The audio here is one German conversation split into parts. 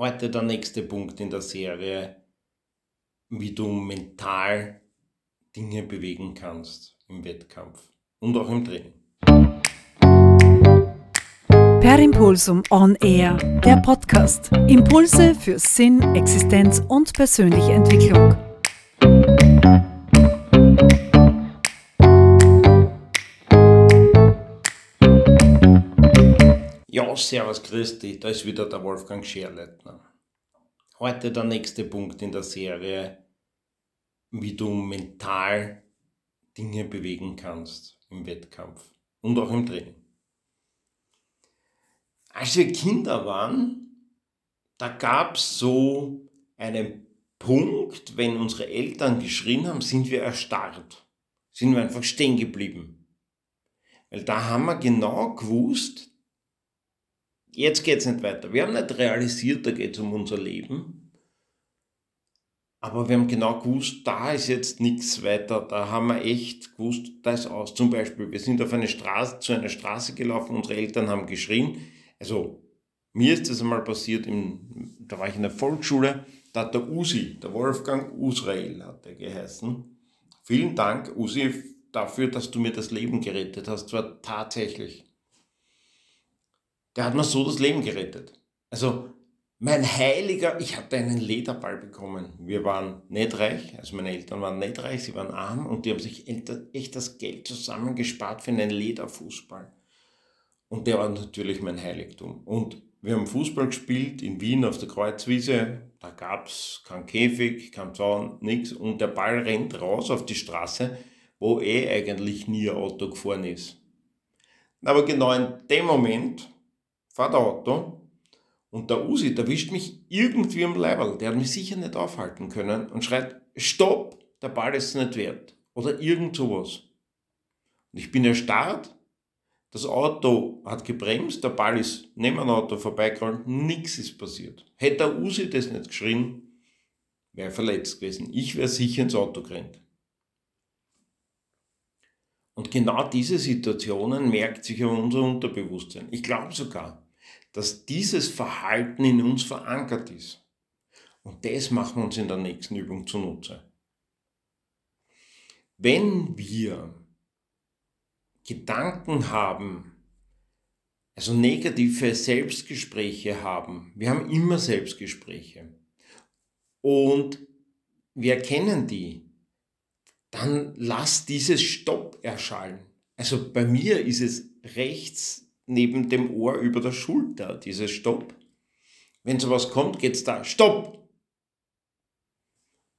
Heute der nächste Punkt in der Serie, wie du mental Dinge bewegen kannst im Wettkampf und auch im Training. Per Impulsum On Air, der Podcast. Impulse für Sinn, Existenz und persönliche Entwicklung. Ja, servus, dich, da ist wieder der Wolfgang Scherleitner. Heute der nächste Punkt in der Serie, wie du mental Dinge bewegen kannst im Wettkampf und auch im Training. Als wir Kinder waren, da gab es so einen Punkt, wenn unsere Eltern geschrien haben, sind wir erstarrt, sind wir einfach stehen geblieben. Weil da haben wir genau gewusst, jetzt geht es nicht weiter. Wir haben nicht realisiert, da geht es um unser Leben. Aber wir haben genau gewusst, da ist jetzt nichts weiter. Da haben wir echt gewusst, da ist aus. Zum Beispiel, wir sind auf eine Straße, zu einer Straße gelaufen, unsere Eltern haben geschrien. Also, mir ist das einmal passiert, im, da war ich in der Volksschule, da hat der Usi, der Wolfgang Usrael hat er geheißen. Vielen Dank, Usi, dafür, dass du mir das Leben gerettet hast. Zwar tatsächlich der hat mir so das Leben gerettet. Also mein Heiliger, ich hatte einen Lederball bekommen. Wir waren nicht reich, also meine Eltern waren nicht reich, sie waren arm und die haben sich echt das Geld zusammengespart für einen Lederfußball. Und der war natürlich mein Heiligtum. Und wir haben Fußball gespielt in Wien auf der Kreuzwiese. Da gab es keinen Käfig, kein Zaun, nichts. Und der Ball rennt raus auf die Straße, wo eh eigentlich nie ein Auto gefahren ist. Aber genau in dem Moment fahrt Auto und der Usi, der wischt mich irgendwie am Leibel. Der hat mich sicher nicht aufhalten können und schreit, stopp, der Ball ist nicht wert. Oder irgend sowas. Und ich bin erstarrt. Das Auto hat gebremst, der Ball ist neben dem Auto vorbeigerollt, nichts ist passiert. Hätte der Usi das nicht geschrien, wäre verletzt gewesen. Ich wäre sicher ins Auto gerannt. Und genau diese Situationen merkt sich aber unser Unterbewusstsein. Ich glaube sogar, dass dieses Verhalten in uns verankert ist. Und das machen wir uns in der nächsten Übung zunutze. Wenn wir Gedanken haben, also negative Selbstgespräche haben, wir haben immer Selbstgespräche und wir erkennen die, dann lass dieses Stopp erschallen. Also bei mir ist es rechts neben dem Ohr über der Schulter, dieses Stopp. Wenn sowas kommt, geht es da, Stopp!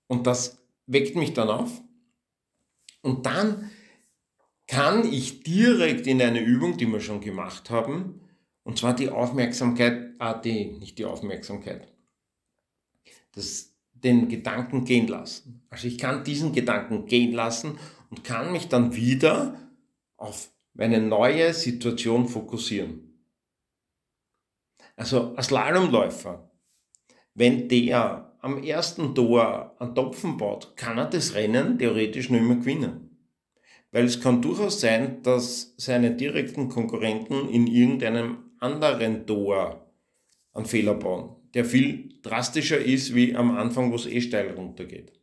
Und das weckt mich dann auf. Und dann kann ich direkt in eine Übung, die wir schon gemacht haben, und zwar die Aufmerksamkeit, ah, die, nicht die Aufmerksamkeit, das, den Gedanken gehen lassen. Also ich kann diesen Gedanken gehen lassen und kann mich dann wieder auf eine neue Situation fokussieren. Also ein Slalomläufer, wenn der am ersten Tor einen Topfen baut, kann er das Rennen theoretisch nicht mehr gewinnen. Weil es kann durchaus sein, dass seine direkten Konkurrenten in irgendeinem anderen Tor einen Fehler bauen, der viel drastischer ist wie am Anfang, wo es eh steil runtergeht.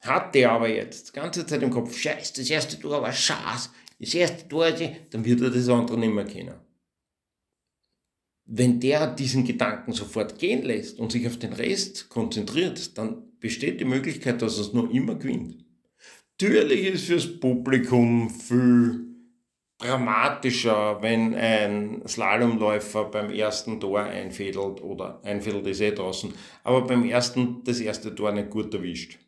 Hat der aber jetzt ganze Zeit im Kopf, scheiße, das erste Tor war scheiße, das erste Tor, dann wird er das andere nicht mehr kennen. Wenn der diesen Gedanken sofort gehen lässt und sich auf den Rest konzentriert, dann besteht die Möglichkeit, dass er es nur immer gewinnt. Natürlich ist fürs Publikum viel dramatischer, wenn ein Slalomläufer beim ersten Tor einfädelt oder einfädelt ist eh draußen, aber beim ersten das erste Tor nicht gut erwischt.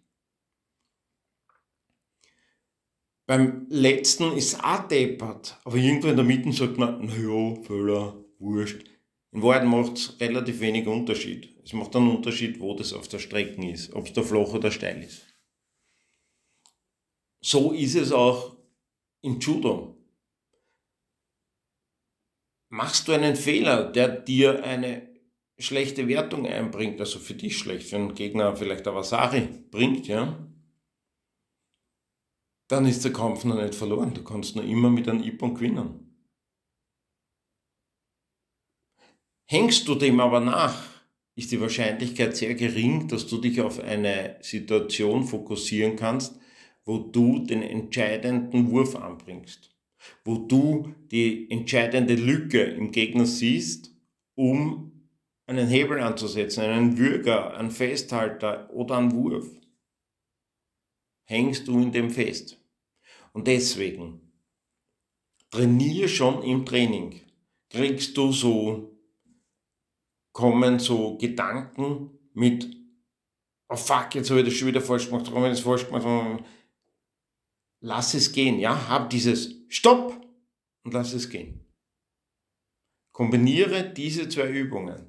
Beim letzten ist es auch deppert, aber irgendwo in der Mitte sagt man, naja, Fehler, wurscht. In Wahrheit macht es relativ wenig Unterschied. Es macht einen Unterschied, wo das auf der Strecke ist, ob es da flach oder steil ist. So ist es auch im Judo. Machst du einen Fehler, der dir eine schlechte Wertung einbringt, also für dich schlecht, für einen Gegner vielleicht eine Wasari bringt, ja, dann ist der Kampf noch nicht verloren. Du kannst noch immer mit einem Ippon gewinnen. Hängst du dem aber nach, ist die Wahrscheinlichkeit sehr gering, dass du dich auf eine Situation fokussieren kannst, wo du den entscheidenden Wurf anbringst, wo du die entscheidende Lücke im Gegner siehst, um einen Hebel anzusetzen, einen Würger, einen Festhalter oder einen Wurf. Hängst du in dem fest. Und deswegen, trainiere schon im Training. Kriegst du so, kommen so Gedanken mit, oh fuck, jetzt habe ich das schon wieder falsch gemacht, warum habe ich das falsch gemacht, lass es gehen, ja, hab dieses Stopp und lass es gehen. Kombiniere diese zwei Übungen.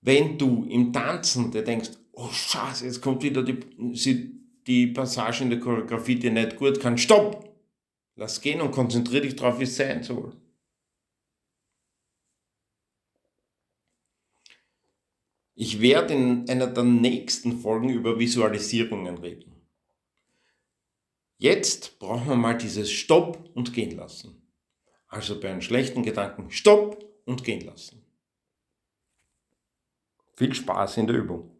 Wenn du im Tanzen dir denkst, oh Scheiße, jetzt kommt wieder die, die Passage in der Choreografie, die nicht gut kann, stopp! Lass gehen und konzentriere dich darauf, wie es sein soll. Ich werde in einer der nächsten Folgen über Visualisierungen reden. Jetzt brauchen wir mal dieses Stopp und gehen lassen. Also bei einem schlechten Gedanken Stopp und gehen lassen. Viel Spaß in der Übung.